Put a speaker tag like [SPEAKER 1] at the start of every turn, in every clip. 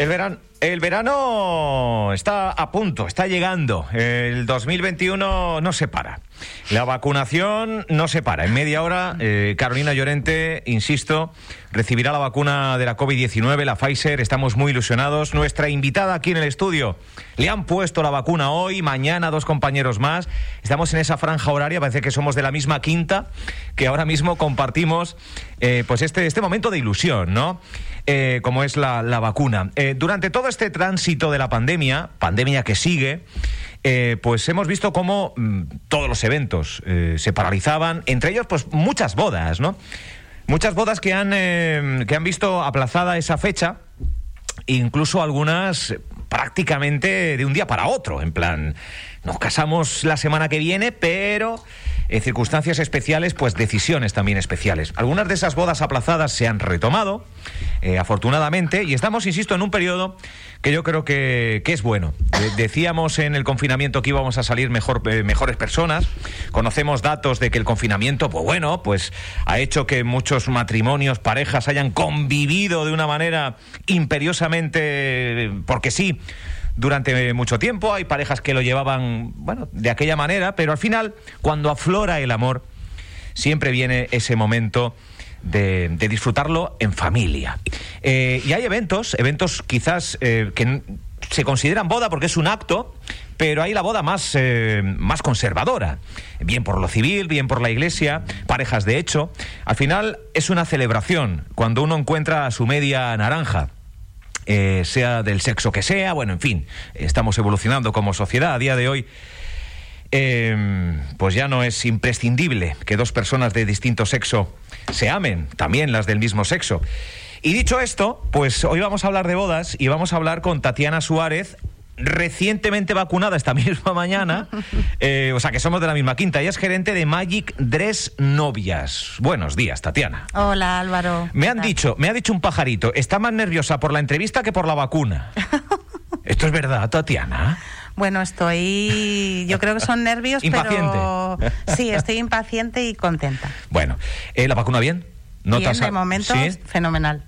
[SPEAKER 1] El verano, el verano está a punto, está llegando. El 2021 no se para. La vacunación no se para. En media hora, eh, Carolina Llorente, insisto, recibirá la vacuna de la COVID-19, la Pfizer. Estamos muy ilusionados. Nuestra invitada aquí en el estudio le han puesto la vacuna hoy, mañana dos compañeros más. Estamos en esa franja horaria, parece que somos de la misma quinta, que ahora mismo compartimos eh, pues este, este momento de ilusión, ¿no? Eh, como es la, la vacuna. Eh, durante todo este tránsito de la pandemia, pandemia que sigue, eh, pues hemos visto cómo mm, todos los eventos eh, se paralizaban, entre ellos pues muchas bodas, ¿no? Muchas bodas que han, eh, que han visto aplazada esa fecha, incluso algunas prácticamente de un día para otro, en plan, nos casamos la semana que viene, pero circunstancias especiales, pues decisiones también especiales. Algunas de esas bodas aplazadas se han retomado, eh, afortunadamente, y estamos, insisto, en un periodo que yo creo que, que es bueno. De- decíamos en el confinamiento que íbamos a salir mejor, eh, mejores personas. Conocemos datos de que el confinamiento, pues bueno, pues ha hecho que muchos matrimonios, parejas hayan convivido de una manera imperiosamente, eh, porque sí, durante mucho tiempo. Hay parejas que lo llevaban, bueno, de aquella manera, pero al final, cuando aflora el amor, siempre viene ese momento de, de disfrutarlo en familia. Eh, y hay eventos, eventos quizás eh, que se consideran boda porque es un acto, pero hay la boda más, eh, más conservadora, bien por lo civil, bien por la iglesia, parejas de hecho. Al final es una celebración cuando uno encuentra a su media naranja eh, sea del sexo que sea, bueno, en fin, estamos evolucionando como sociedad a día de hoy. eh, pues ya no es imprescindible que dos personas de distinto sexo se amen, también las del mismo sexo. Y dicho esto, pues hoy vamos a hablar de bodas y vamos a hablar con Tatiana Suárez, recientemente vacunada esta misma mañana, eh, o sea que somos de la misma quinta. Ella es gerente de Magic Dress Novias. Buenos días, Tatiana.
[SPEAKER 2] Hola Álvaro.
[SPEAKER 1] Me
[SPEAKER 2] ¿qué
[SPEAKER 1] han dicho, me ha dicho un pajarito, está más nerviosa por la entrevista que por la vacuna. Esto es verdad, Tatiana.
[SPEAKER 2] Bueno, estoy. Yo creo que son nervios, pero.
[SPEAKER 1] Impaciente.
[SPEAKER 2] Sí, estoy impaciente y contenta.
[SPEAKER 1] Bueno, eh, ¿la vacuna bien?
[SPEAKER 2] Bien,
[SPEAKER 1] ¿Notas a-
[SPEAKER 2] de momento,
[SPEAKER 1] ¿Sí?
[SPEAKER 2] fenomenal.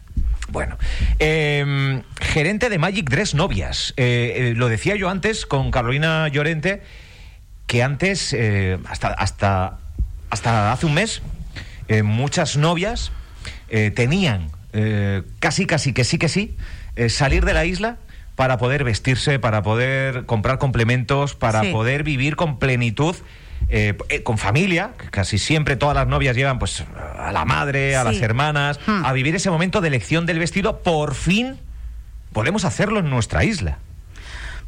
[SPEAKER 1] Bueno, eh, gerente de Magic Dress Novias. Eh, eh, lo decía yo antes con Carolina Llorente, que antes, eh, hasta, hasta, hasta hace un mes, muchas novias tenían casi, casi que sí, que sí, salir de la isla para poder vestirse, para poder comprar complementos, para
[SPEAKER 2] Sí.
[SPEAKER 1] poder vivir con plenitud. Eh, eh, con familia, que casi siempre todas las novias llevan pues a la madre, a
[SPEAKER 2] Sí.
[SPEAKER 1] las hermanas,
[SPEAKER 2] Hmm.
[SPEAKER 1] a vivir ese momento de elección del vestido, por fin podemos hacerlo en nuestra isla.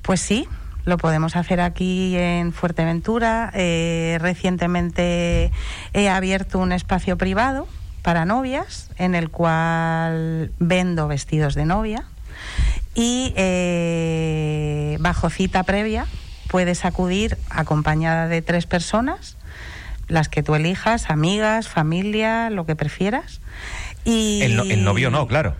[SPEAKER 2] Pues sí, lo podemos hacer aquí en Fuerteventura. Eh, recientemente he abierto un espacio privado para novias en el cual vendo vestidos de novia y eh, bajo cita previa puedes acudir acompañada de tres personas, las que tú elijas, amigas, familia, lo que prefieras. Y
[SPEAKER 1] El, no- el novio no, claro.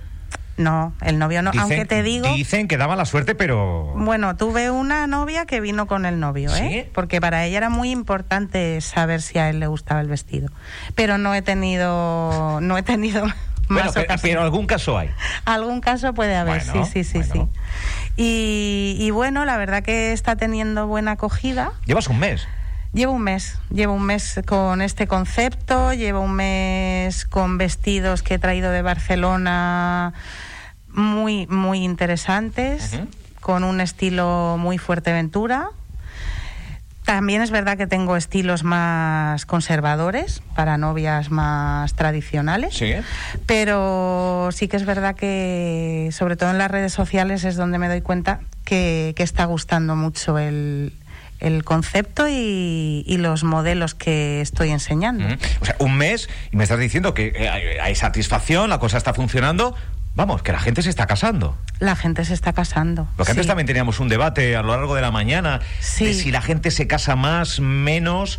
[SPEAKER 2] No, el novio no. Aunque te digo.
[SPEAKER 1] Dicen que daba la suerte, pero...
[SPEAKER 2] Bueno, tuve una novia que vino con el novio, ¿eh? Porque para ella era muy importante saber si a él le gustaba el vestido. Pero no he tenido, no he tenido
[SPEAKER 1] Bueno,
[SPEAKER 2] más
[SPEAKER 1] pero, pero algún caso hay.
[SPEAKER 2] Algún caso puede haber,
[SPEAKER 1] Bueno,
[SPEAKER 2] sí, sí, sí,
[SPEAKER 1] bueno.
[SPEAKER 2] sí. Y, y bueno, la verdad que está teniendo buena acogida.
[SPEAKER 1] Llevas un mes.
[SPEAKER 2] Llevo un mes, llevo un mes con este concepto, llevo un mes con vestidos que he traído de Barcelona muy, muy interesantes, con un estilo muy Fuerteventura. También es verdad que tengo estilos más conservadores para novias más tradicionales.
[SPEAKER 1] Sí.
[SPEAKER 2] Pero sí que es verdad que, sobre todo en las redes sociales, es donde me doy cuenta que, que está gustando mucho el, el concepto y, y los modelos que estoy enseñando.
[SPEAKER 1] O sea, un mes y me estás diciendo que hay, hay satisfacción, la cosa está funcionando. Vamos, que la gente se está casando.
[SPEAKER 2] La gente se está casando.
[SPEAKER 1] Porque antes
[SPEAKER 2] sí.
[SPEAKER 1] también teníamos un debate a lo largo de la mañana
[SPEAKER 2] Sí.
[SPEAKER 1] de si la gente se casa más, menos.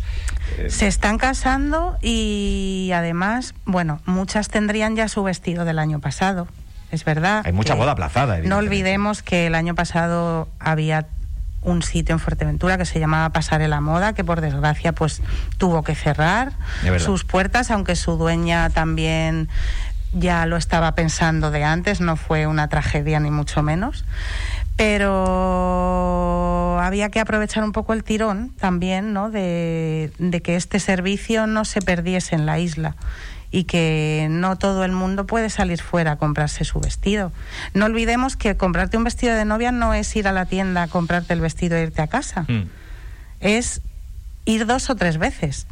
[SPEAKER 1] eh,
[SPEAKER 2] Se están casando y además, bueno, muchas tendrían ya su vestido del año pasado. Es verdad.
[SPEAKER 1] Hay mucha boda aplazada,
[SPEAKER 2] No olvidemos que el año pasado había un sitio en Fuerteventura que se llamaba Pasarela Moda, que por desgracia pues tuvo que cerrar sus puertas, aunque su dueña también ya lo estaba pensando de antes, no fue una tragedia ni mucho menos. Pero había que aprovechar un poco el tirón también, ¿no? De, de que este servicio no se perdiese en la isla y que no todo el mundo puede salir fuera a comprarse su vestido. No olvidemos que comprarte un vestido de novia no es ir a la tienda a comprarte el vestido e irte a casa.
[SPEAKER 1] Mm.
[SPEAKER 2] Es ir dos o tres veces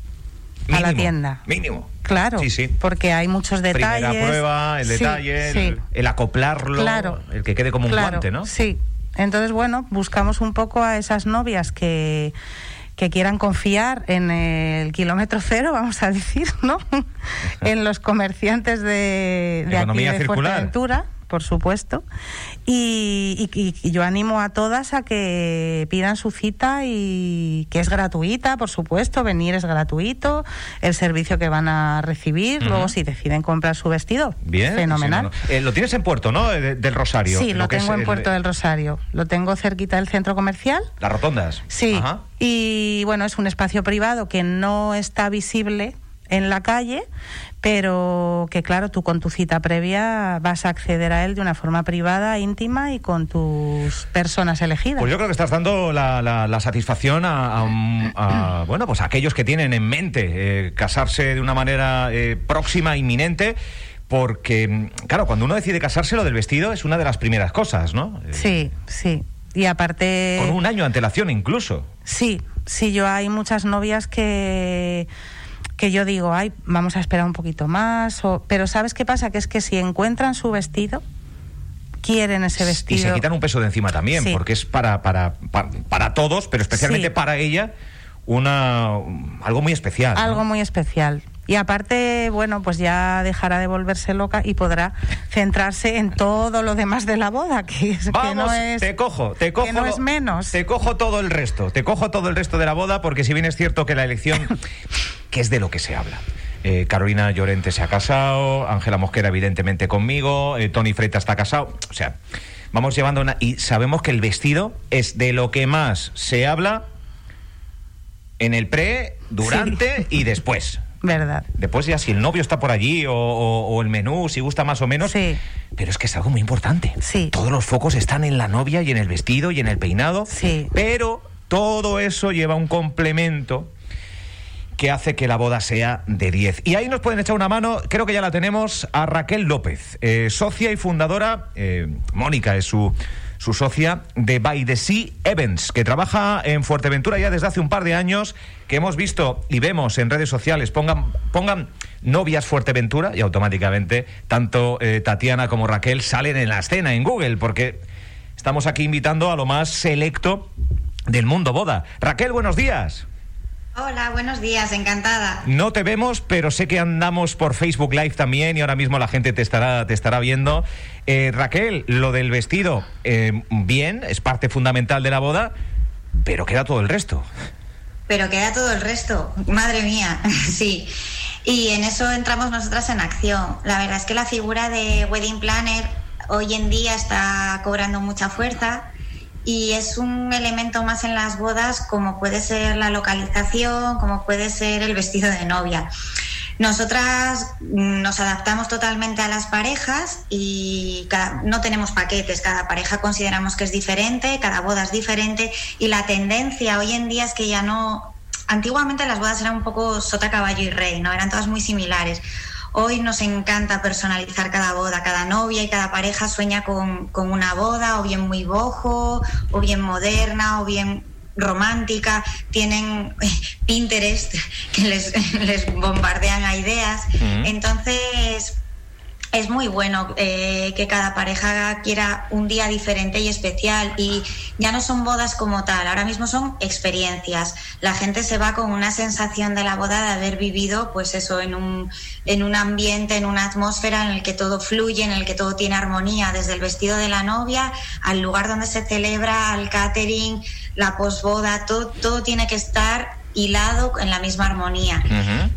[SPEAKER 2] a la tienda.
[SPEAKER 1] Mínimo.
[SPEAKER 2] Claro,
[SPEAKER 1] Sí, sí.
[SPEAKER 2] porque hay muchos detalles.
[SPEAKER 1] Primera prueba, el detalle,
[SPEAKER 2] sí.
[SPEAKER 1] el, el acoplarlo,
[SPEAKER 2] Claro.
[SPEAKER 1] el que quede como un
[SPEAKER 2] Claro,
[SPEAKER 1] guante, ¿no?
[SPEAKER 2] Sí. Entonces, bueno, buscamos un poco a esas novias que, que quieran confiar en el kilómetro cero, vamos a decir, ¿no? en los comerciantes de, de aquí
[SPEAKER 1] Economía
[SPEAKER 2] de
[SPEAKER 1] circular.
[SPEAKER 2] Fuerteventura, por supuesto. Y, y- y yo animo a todas a que pidan su cita y que es gratuita, por supuesto, venir es gratuito, el servicio que van a recibir, luego si deciden comprar su vestido,
[SPEAKER 1] Bien.
[SPEAKER 2] fenomenal.
[SPEAKER 1] sí, no, no. Eh, lo tienes en Puerto, ¿no? Eh, de- del Rosario.
[SPEAKER 2] Sí, lo, tengo en
[SPEAKER 1] el-
[SPEAKER 2] Puerto del Rosario. Lo tengo cerquita del centro comercial.
[SPEAKER 1] Las rotondas.
[SPEAKER 2] Sí.
[SPEAKER 1] Ajá.
[SPEAKER 2] Y bueno, es un espacio privado que no está visible en la calle, pero que claro, tú con tu cita previa vas a acceder a él de una forma privada, íntima y con tus personas elegidas.
[SPEAKER 1] Pues yo creo que estás dando la, la- la satisfacción a, a un- a, bueno, pues a aquellos que tienen en mente eh, casarse de una manera eh, próxima, inminente. Porque, claro, cuando uno decide casarse, lo del vestido es una de las primeras cosas, ¿no? Eh,
[SPEAKER 2] Sí, sí. Y aparte...
[SPEAKER 1] Con un año de antelación incluso.
[SPEAKER 2] Sí, sí, yo hay muchas novias que que yo digo, ay, vamos a esperar un poquito más, o, pero ¿sabes qué pasa? Que es que si encuentran su vestido, quieren ese
[SPEAKER 1] Y
[SPEAKER 2] vestido.
[SPEAKER 1] se quitan un peso de encima también,
[SPEAKER 2] Sí.
[SPEAKER 1] porque es para, para, para, para todos, pero especialmente
[SPEAKER 2] Sí.
[SPEAKER 1] para ella, una algo muy especial. ¿no?
[SPEAKER 2] Algo muy especial. Y aparte, bueno, pues ya dejará de volverse loca y podrá centrarse en todo lo demás de la boda, que, es, que
[SPEAKER 1] Vamos,
[SPEAKER 2] no es...
[SPEAKER 1] te cojo, te cojo.
[SPEAKER 2] que no es menos.
[SPEAKER 1] Te cojo todo el resto, te cojo todo el resto de la boda, porque si bien es cierto que la elección, que es de lo que se habla. Eh, Carolina Llorente se ha casado, Ángela Mosquera evidentemente conmigo, eh, Tony Freta está casado, o sea, vamos llevando una... Y sabemos que el vestido es de lo que más se habla en el pre, durante y después.
[SPEAKER 2] Verdad.
[SPEAKER 1] Después ya si el novio está por allí o, o- o el menú, si gusta más o menos.
[SPEAKER 2] Sí.
[SPEAKER 1] Pero es que es algo muy importante.
[SPEAKER 2] Sí.
[SPEAKER 1] Todos los focos están en la novia y en el vestido y en el peinado.
[SPEAKER 2] Sí.
[SPEAKER 1] Pero todo eso lleva un complemento que hace que la boda sea de 10. Y ahí nos pueden echar una mano, creo que ya la tenemos, a Raquel López, eh, socia y fundadora, eh, Mónica es su, su socia, de By the Sea Events, que trabaja en Fuerteventura ya desde hace un par de años, que hemos visto y vemos en redes sociales, pongan, pongan novias Fuerteventura y automáticamente tanto eh, Tatiana como Raquel salen en la escena en Google, porque estamos aquí invitando a lo más selecto del mundo boda. Raquel, buenos días.
[SPEAKER 3] Hola, buenos días, encantada.
[SPEAKER 1] No te vemos, pero sé que andamos por Facebook Live también y ahora mismo la gente te estará, te estará viendo. Eh, Raquel, lo del vestido, eh, bien, es parte fundamental de la boda, pero queda todo el resto.
[SPEAKER 3] Pero queda todo el resto, madre mía, sí. Y en eso entramos nosotras en acción. La verdad es que la figura de Wedding Planner hoy en día está cobrando mucha fuerza y es un elemento más en las bodas como puede ser la localización, como puede ser el vestido de novia. Nosotras mm, nos adaptamos totalmente a las parejas y no tenemos paquetes, cada pareja consideramos que es diferente, cada boda es diferente y la tendencia hoy en día es que ya no... Antiguamente las bodas eran un poco sota, caballo y rey, ¿no? Eran todas muy similares. Hoy nos encanta personalizar cada boda, cada novia y cada pareja sueña con, con una boda, o bien muy bojo, o bien moderna, o bien romántica, tienen eh, Pinterest que les, les bombardean a ideas. Entonces, es muy bueno eh, que cada pareja quiera un día diferente y especial y ya no son bodas como tal, ahora mismo son experiencias. La gente se va con una sensación de la boda de haber vivido pues eso en un, en un ambiente, en una atmósfera en el que todo fluye, en el que todo tiene armonía, desde el vestido de la novia al lugar donde se celebra, al catering, la posboda, todo, todo tiene que estar hilado en la misma armonía.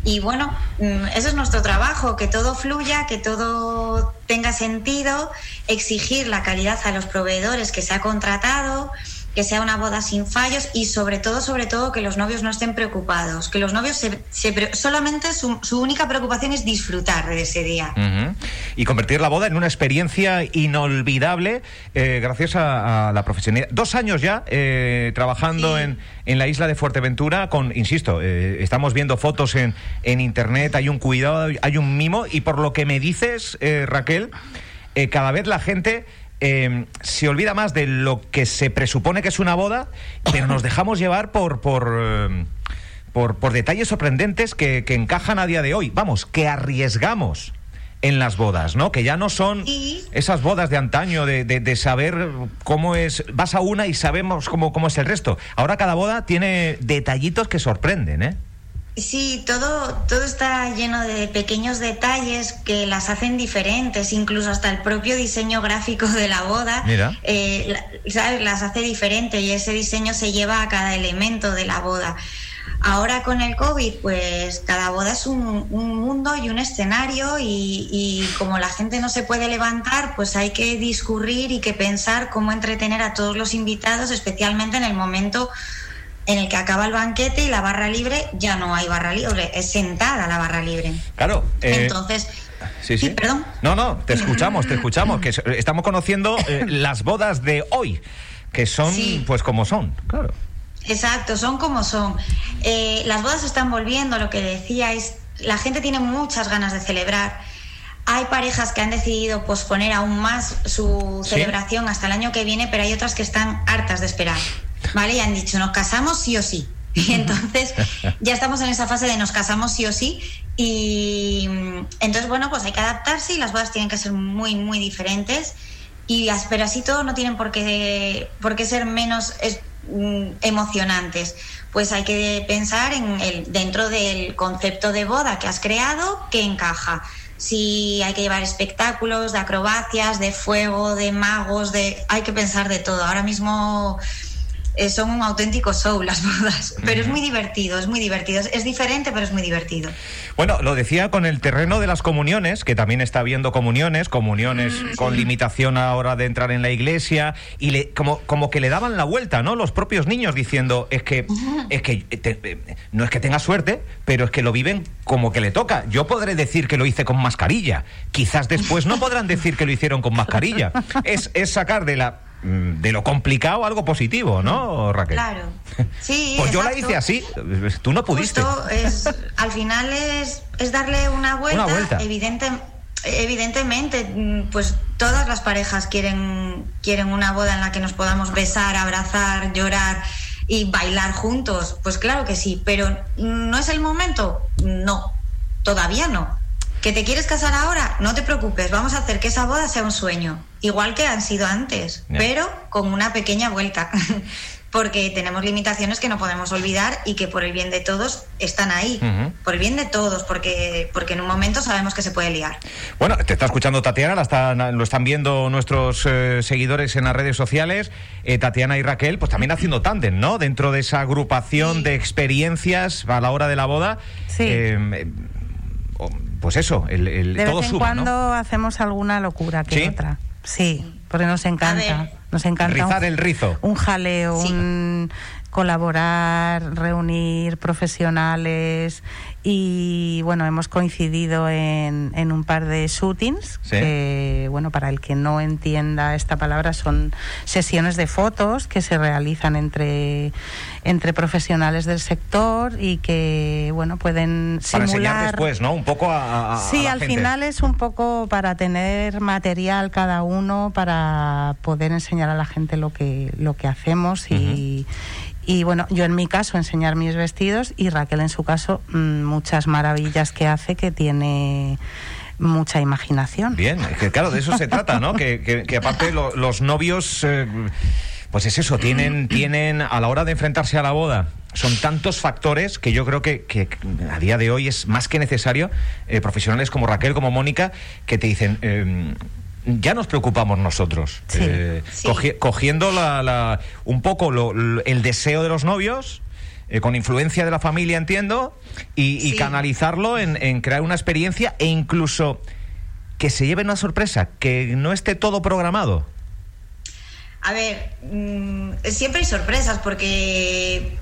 [SPEAKER 3] Y bueno, mm, eso es nuestro trabajo, que todo fluya, que todo tenga sentido, exigir la calidad a los proveedores que se ha contratado que sea una boda sin fallos y sobre todo, sobre todo, que los novios no estén preocupados, que los novios se, solamente su, única preocupación es disfrutar de ese día.
[SPEAKER 1] Y convertir la boda en una experiencia inolvidable eh, gracias a, la profesionalidad. Dos años ya eh, trabajando en, en, la isla de Fuerteventura con, insisto, eh, estamos viendo fotos en, en internet, hay un cuidado, hay un mimo y por lo que me dices, Raquel, cada vez la gente Em, se olvida más de lo que se presupone que es una boda, pero nos dejamos llevar por, por, em, por, detalles sorprendentes que, encajan a día de hoy. Vamos, que arriesgamos en las bodas, ¿no? Que ya no son esas bodas de antaño, de, de, saber cómo es, vas a una y sabemos cómo, cómo es el resto. Ahora cada boda tiene detallitos que sorprenden, ¿eh?
[SPEAKER 3] Sí, todo, todo está lleno de pequeños detalles que las hacen diferentes, incluso hasta el propio diseño gráfico de la boda, eh, las hace diferente y ese diseño se lleva a cada elemento de la boda. Ahora con el COVID, pues cada boda es un, mundo y un escenario y, y, como la gente no se puede levantar, pues hay que discurrir y que pensar cómo entretener a todos los invitados, especialmente en el momento en el que acaba el banquete y la barra libre ya no hay barra libre, es sentada la barra libre.
[SPEAKER 1] Claro.
[SPEAKER 3] Eh, Entonces.
[SPEAKER 1] Sí, sí. perdón. No, no, te escuchamos, te escuchamos, que estamos conociendo eh, las bodas de hoy, que son pues como son, claro.
[SPEAKER 3] Exacto, son como son. Eh, las bodas están volviendo, lo que decíais, la gente tiene muchas ganas de celebrar. Hay parejas que han decidido posponer aún más su celebración hasta el año que viene, pero hay otras que están hartas de esperar. ¿Vale? Y han dicho, nos casamos sí o sí. Y entonces ya estamos en esa fase de nos casamos sí o sí. Y mm, entonces, bueno, pues hay que adaptarse y las bodas tienen que ser muy, muy diferentes. Y, pero así todo no tienen por qué, por qué ser menos mm, emocionantes. Pues hay que pensar en el, dentro del concepto de boda que has creado, que encaja si hay que llevar espectáculos de acrobacias, de fuego, de magos, de hay que pensar de todo. Ahora mismo eh, son un auténtico show las bodas, pero es muy divertido, es muy divertido, es diferente, pero es muy divertido.
[SPEAKER 1] Bueno, lo decía con el terreno de las comuniones, que también está habiendo comuniones, comuniones mm, con limitación ahora de entrar en la iglesia, y le, como, como que le daban la vuelta, ¿no? Los propios niños diciendo, es que, es que eh, no es que tenga suerte, pero es que lo viven como que le toca. Yo podré decir que lo hice con mascarilla, quizás después no podrán decir que lo hicieron con mascarilla. Es, es sacar de la de lo complicado algo positivo, ¿no, Raquel?
[SPEAKER 3] Claro. Sí.
[SPEAKER 1] pues yo la hice así, tú no pudiste.
[SPEAKER 3] es, al final es, es darle una vuelta, una vuelta. Evidente, evidentemente, mm, pues todas las parejas quieren, quieren una boda en la que nos podamos besar, abrazar, llorar y bailar juntos. Pues claro que sí, pero ¿no es el momento? No, todavía no. ¿Que te quieres casar ahora? No te preocupes, vamos a hacer que esa boda sea un sueño, igual que han sido antes, pero con una pequeña vuelta. porque tenemos limitaciones que no podemos olvidar y que por el bien de todos están ahí, por el bien de todos, porque, porque en un momento sabemos que se puede liar.
[SPEAKER 1] Bueno, te está escuchando Tatiana, la lo están viendo nuestros eh, seguidores en las redes sociales, eh, Tatiana y Raquel, pues también haciendo tándem, ¿no? Dentro de esa agrupación de experiencias a la hora de la boda.
[SPEAKER 2] Sí. Eh,
[SPEAKER 1] pues eso, el, el
[SPEAKER 2] de
[SPEAKER 1] vez
[SPEAKER 2] en cuando hacemos alguna locura que otra. Sí, porque nos encanta. Nos encanta.
[SPEAKER 1] Rizar el rizo.
[SPEAKER 2] Un jaleo, un colaborar, reunir profesionales y bueno, hemos coincidido en, en un par de shootings, que bueno, para el que no entienda esta palabra son sesiones de fotos que se realizan entre, entre profesionales del sector y que bueno, pueden
[SPEAKER 1] simular... Para enseñar después, ¿no? Un poco a...
[SPEAKER 2] sí, al final es un poco para tener material cada uno para poder enseñar a la gente lo que, lo que hacemos y... Y bueno, yo en mi caso enseñar mis vestidos y Raquel en su caso mm, muchas maravillas que hace que tiene mucha imaginación.
[SPEAKER 1] Bien, que claro, de eso se trata, ¿no? Que, que, aparte los novios, eh, pues es eso, tienen, tienen a la hora de enfrentarse a la boda, son tantos factores que yo creo que, que a día de hoy es más que necesario eh, profesionales como Raquel, como Mónica, que te dicen, em, ya nos preocupamos nosotros. Eh, cogiendo la, un poco el deseo de los novios, eh, con influencia de la familia, entiendo, y, canalizarlo en, crear una experiencia e incluso que se lleve una sorpresa, que no esté todo programado.
[SPEAKER 3] A ver, mm, siempre hay sorpresas porque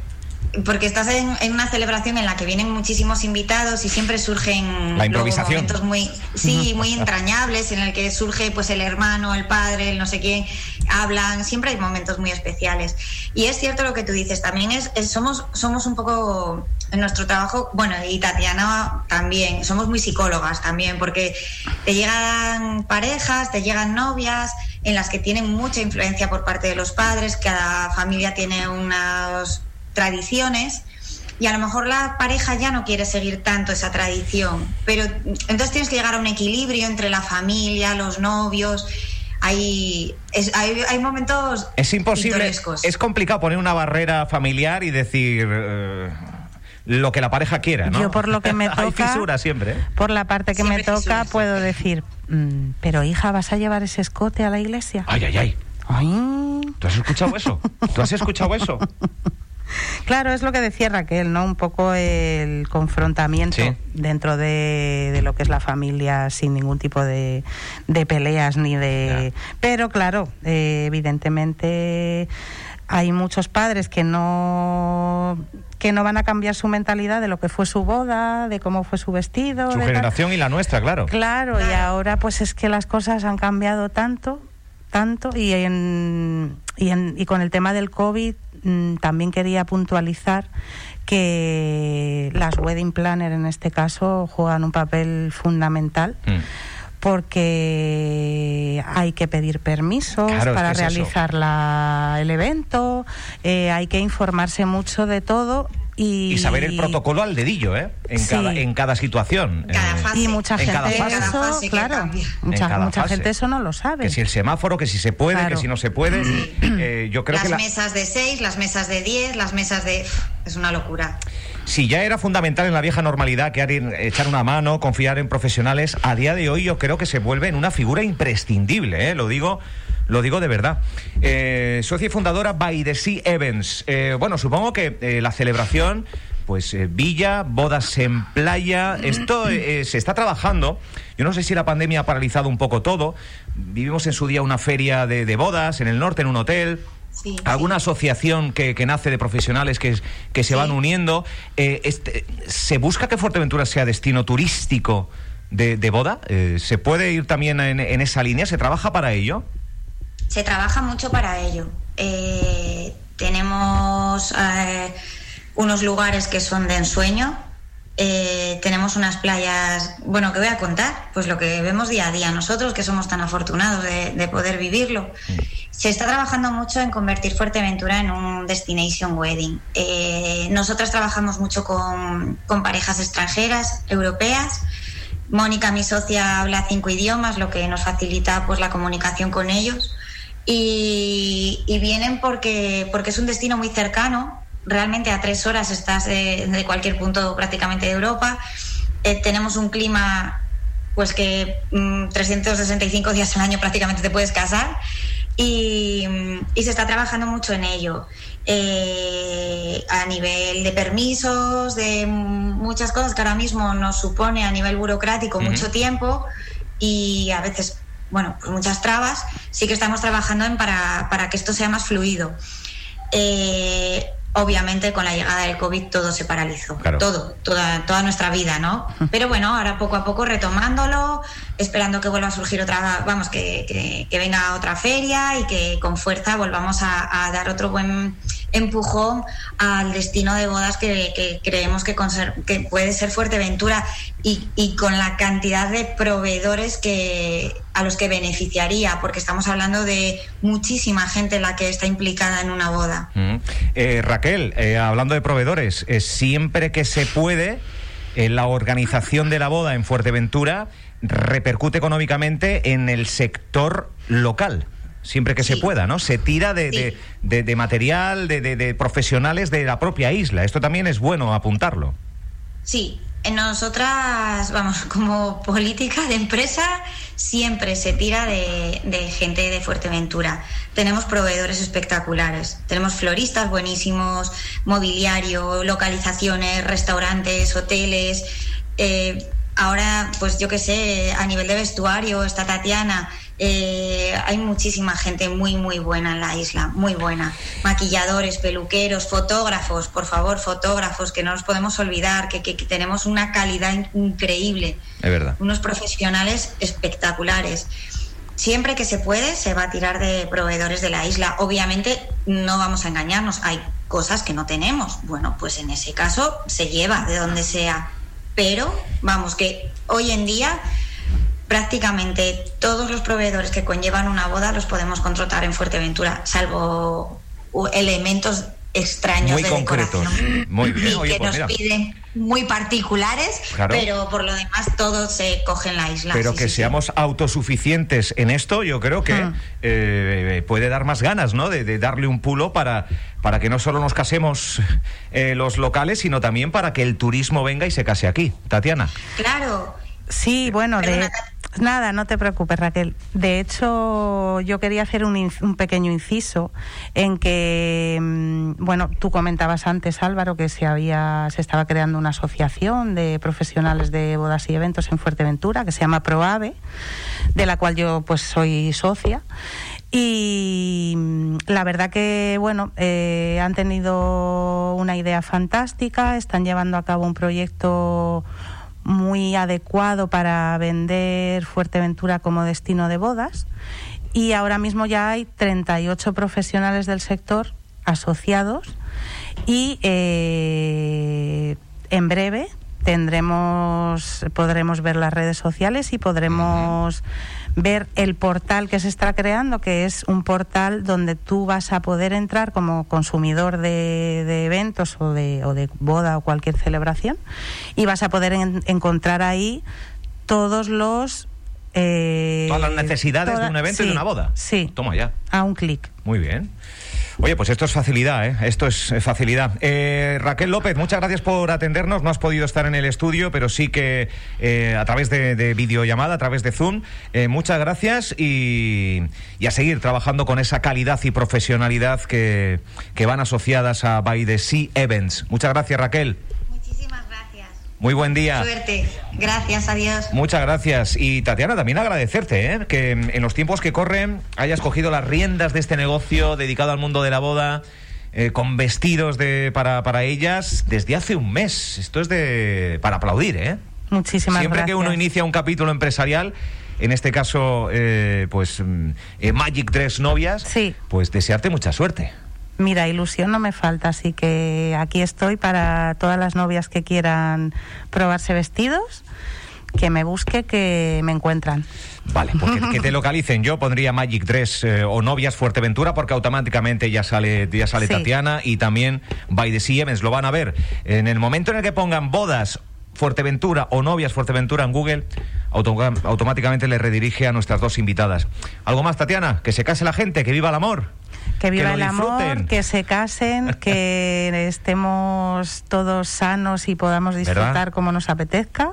[SPEAKER 3] porque estás en, una celebración en la que vienen muchísimos invitados y siempre surgen
[SPEAKER 1] la improvisación.
[SPEAKER 3] momentos muy sí muy entrañables en el que surge pues el hermano el padre el no sé quién hablan siempre hay momentos muy especiales y es cierto lo que tú dices también es, somos somos un poco en nuestro trabajo bueno y Tatiana también somos muy psicólogas también porque te llegan parejas te llegan novias en las que tienen mucha influencia por parte de los padres cada familia tiene unas tradiciones y a lo mejor la pareja ya no quiere seguir tanto esa tradición, pero entonces tienes que llegar a un equilibrio entre la familia, los novios. Hay, hay, hay, momentos.
[SPEAKER 1] Es imposible. Es complicado poner una barrera familiar y decir. Eh, lo que la pareja quiera, ¿no?
[SPEAKER 2] Yo por lo que me toca,
[SPEAKER 1] Hay fisura siempre. ¿eh?
[SPEAKER 2] Por la parte que me toca puedo decir, mm, pero hija, ¿vas a llevar ese escote a la iglesia?
[SPEAKER 1] Ay, ay, ay. Ay. ¿Tú has escuchado eso? ¿Tú has escuchado eso?
[SPEAKER 2] Claro, es lo que decía Raquel, ¿no? Un poco el confrontamiento dentro de, lo que es la familia sin ningún tipo de, peleas ni de... Pero claro, eh, evidentemente hay muchos padres que no que no van a cambiar su mentalidad de lo que fue su boda, de cómo fue su vestido.
[SPEAKER 1] Su generación y la nuestra, claro.
[SPEAKER 2] Claro, y ahora pues es que las cosas han cambiado tanto, tanto, y, en, y, en, y con el tema del COVID también quería puntualizar que las wedding planner en este caso juegan un papel fundamental. Mm. porque hay que pedir permisos para realizar el evento, eh, hay que informarse mucho de todo y,
[SPEAKER 1] saber el protocolo al dedillo, ¿eh? En, cada, en cada situación.
[SPEAKER 3] Eh,
[SPEAKER 2] y mucha gente eso, claro, mucha, gente eso no lo sabe.
[SPEAKER 1] Que si el semáforo, que si se puede, que si no se puede.
[SPEAKER 3] Eh, yo creo las mesas de seis, las mesas de diez, las mesas de... Es una locura.
[SPEAKER 1] Si ya era fundamental en la vieja normalidad que echar una mano, confiar en profesionales, a día de hoy yo creo que se vuelve en una figura imprescindible, ¿eh? Lo digo lo digo de verdad. Eh, socia y fundadora By the Sea Evans. Eh, bueno, supongo que eh, la celebración, pues eh, villa, bodas en playa, esto se está trabajando. Yo no sé si la pandemia ha paralizado un poco todo. Vivimos en su día una feria de, bodas en el norte, en un hotel. alguna asociación que, nace de profesionales que, que se van uniendo. Este, ¿Se busca que Fuerteventura sea destino turístico de, boda? ¿Se puede ir también en, en, esa línea? ¿Se trabaja para ello?
[SPEAKER 3] Se trabaja mucho para ello. Eh, tenemos eh, unos lugares que son de ensueño. Eh, tenemos unas playas, bueno, que voy a contar, pues lo que vemos día a día nosotros, que somos tan afortunados de, poder vivirlo. Se está trabajando mucho en convertir Fuerteventura en un destination wedding. nosotras trabajamos mucho con, con parejas extranjeras, europeas. Mónica, mi socia, habla cinco idiomas, lo que nos facilita pues la comunicación con ellos y, vienen porque, porque es un destino muy cercano, realmente a tres horas estás de, cualquier punto prácticamente de Europa. Eh, tenemos un clima pues que 365 mm, días al año prácticamente te puedes casar y, se está trabajando mucho en ello. Eh, a nivel de permisos, de muchas cosas que ahora mismo nos supone a nivel burocrático mucho tiempo y a veces bueno, pues muchas trabas, sí que estamos trabajando en para, para que esto sea más fluido. Eh, obviamente con la llegada del COVID todo se paralizó, todo, toda, toda nuestra vida, ¿no? Pero bueno, ahora poco a poco retomándolo, esperando que vuelva a surgir otra, vamos, que, que, venga otra feria y que con fuerza volvamos a, dar otro buen empujón al destino de bodas que, creemos que, que, puede ser Fuerteventura y, y con la cantidad de proveedores que a los que beneficiaría, porque estamos hablando de muchísima gente la que está implicada en una boda.
[SPEAKER 1] Mm. Eh, Raquel, eh, hablando de proveedores, eh, siempre que se puede, la organización de la boda en Fuerteventura repercute económicamente en el sector local siempre que se pueda, ¿no? Se tira de, de, material, de, profesionales de la propia isla. Esto también es bueno apuntarlo.
[SPEAKER 3] Sí, nosotras, vamos, como política de empresa, siempre se tira de, gente de Fuerteventura. Tenemos proveedores espectaculares, tenemos floristas buenísimos, mobiliario, localizaciones, restaurantes, hoteles. Eh, ahora, pues yo qué sé, a nivel de vestuario está Tatiana, Eh, hay muchísima gente muy, muy buena en la isla, muy buena. Maquilladores, peluqueros, fotógrafos, por favor, fotógrafos, que no nos podemos olvidar, que, que tenemos una calidad increíble.
[SPEAKER 1] Es verdad.
[SPEAKER 3] Unos profesionales espectaculares. Siempre que se puede, se va a tirar de proveedores de la isla. Obviamente, no vamos a engañarnos, hay cosas que no tenemos. Bueno, pues en ese caso se lleva de donde sea. Pero, vamos, que hoy en día prácticamente todos los proveedores que conllevan una boda los podemos contratar en Fuerteventura, salvo elementos extraños
[SPEAKER 1] muy
[SPEAKER 3] de
[SPEAKER 1] concretos. muy bien.
[SPEAKER 3] Que pues nos piden muy particulares pero por lo demás todo se coge en la isla.
[SPEAKER 1] Pero que seamos autosuficientes en esto yo creo que hmm. eh, puede dar más ganas no de, darle un pulo para para que no solo nos casemos eh, los locales sino también para que el turismo venga y se case aquí. Tatiana.
[SPEAKER 3] Claro.
[SPEAKER 2] Sí, bueno, de, Nada, no te preocupes, Raquel. De hecho, yo quería hacer un, un, pequeño inciso en que, mm, bueno, tú comentabas antes, Álvaro, que se había, se estaba creando una asociación de profesionales de bodas y eventos en Fuerteventura que se llama ProAve, de la cual yo, pues, soy socia. Y mm, la verdad que, bueno, eh, han tenido una idea fantástica, están llevando a cabo un proyecto muy adecuado para vender Fuerteventura como destino de bodas. Y ahora mismo ya hay 38 profesionales del sector asociados y eh, en breve tendremos podremos ver las redes sociales y podremos ver el portal que se está creando, que es un portal donde tú vas a poder entrar como consumidor de, eventos o de, o de, boda o cualquier celebración y vas a poder encontrar ahí todos los...
[SPEAKER 1] Eh, Todas las necesidades de un evento y de una boda.
[SPEAKER 2] Sí.
[SPEAKER 1] Toma ya.
[SPEAKER 2] A un clic.
[SPEAKER 1] Muy bien. Oye, pues esto es facilidad, ¿eh? Esto es facilidad. Eh, Raquel López, muchas gracias por atendernos. No has podido estar en el estudio, pero sí que eh, a través de, videollamada, a través de Zoom. Eh, muchas gracias y, a seguir trabajando con esa calidad y profesionalidad que, que van asociadas a By the Sea Events. Muchas gracias, Raquel. Muy buen día.
[SPEAKER 3] Suerte. Gracias, adiós.
[SPEAKER 1] Muchas gracias. Y Tatiana, también agradecerte ¿eh? que en los tiempos que corren hayas cogido las riendas de este negocio dedicado al mundo de la boda. Eh, con vestidos de, para, para ellas desde hace un mes. Esto es de para aplaudir, ¿eh?
[SPEAKER 2] Muchísimas
[SPEAKER 1] Siempre
[SPEAKER 2] que
[SPEAKER 1] uno inicia un capítulo empresarial, en este caso, eh, pues mm, Magic Dress Novias,
[SPEAKER 2] sí.
[SPEAKER 1] pues desearte mucha suerte.
[SPEAKER 2] Mira, ilusión no me falta, así que aquí estoy para todas las novias que quieran probarse vestidos, que me busque, que me encuentran.
[SPEAKER 1] Vale, porque que te localicen. Yo pondría Magic Dress eh, o Novias Fuerteventura porque automáticamente ya sale, ya sale Tatiana y también By the Siemens. Lo van a ver. En el momento en el que pongan bodas Fuerteventura o Novias Fuerteventura en Google, automáticamente le redirige a nuestras dos invitadas. ¿Algo más, Tatiana? Que se case la gente, que viva el amor.
[SPEAKER 2] Que viva el amor, que se casen, que estemos todos sanos y podamos disfrutar como nos apetezca.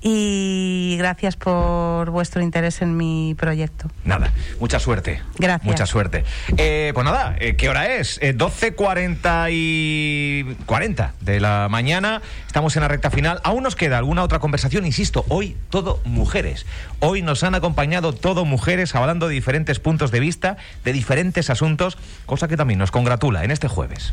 [SPEAKER 2] Y gracias por vuestro interés en mi proyecto.
[SPEAKER 1] Nada, mucha suerte.
[SPEAKER 2] Gracias.
[SPEAKER 1] Mucha suerte. Eh, pues nada, eh, ¿qué hora es? Eh, 12.40 y 40 de la mañana. Estamos en la recta final. Aún nos queda alguna otra conversación. Insisto, hoy todo mujeres. Hoy nos han acompañado todo mujeres hablando de diferentes puntos de vista, de diferentes asuntos cosa que también nos congratula en este jueves.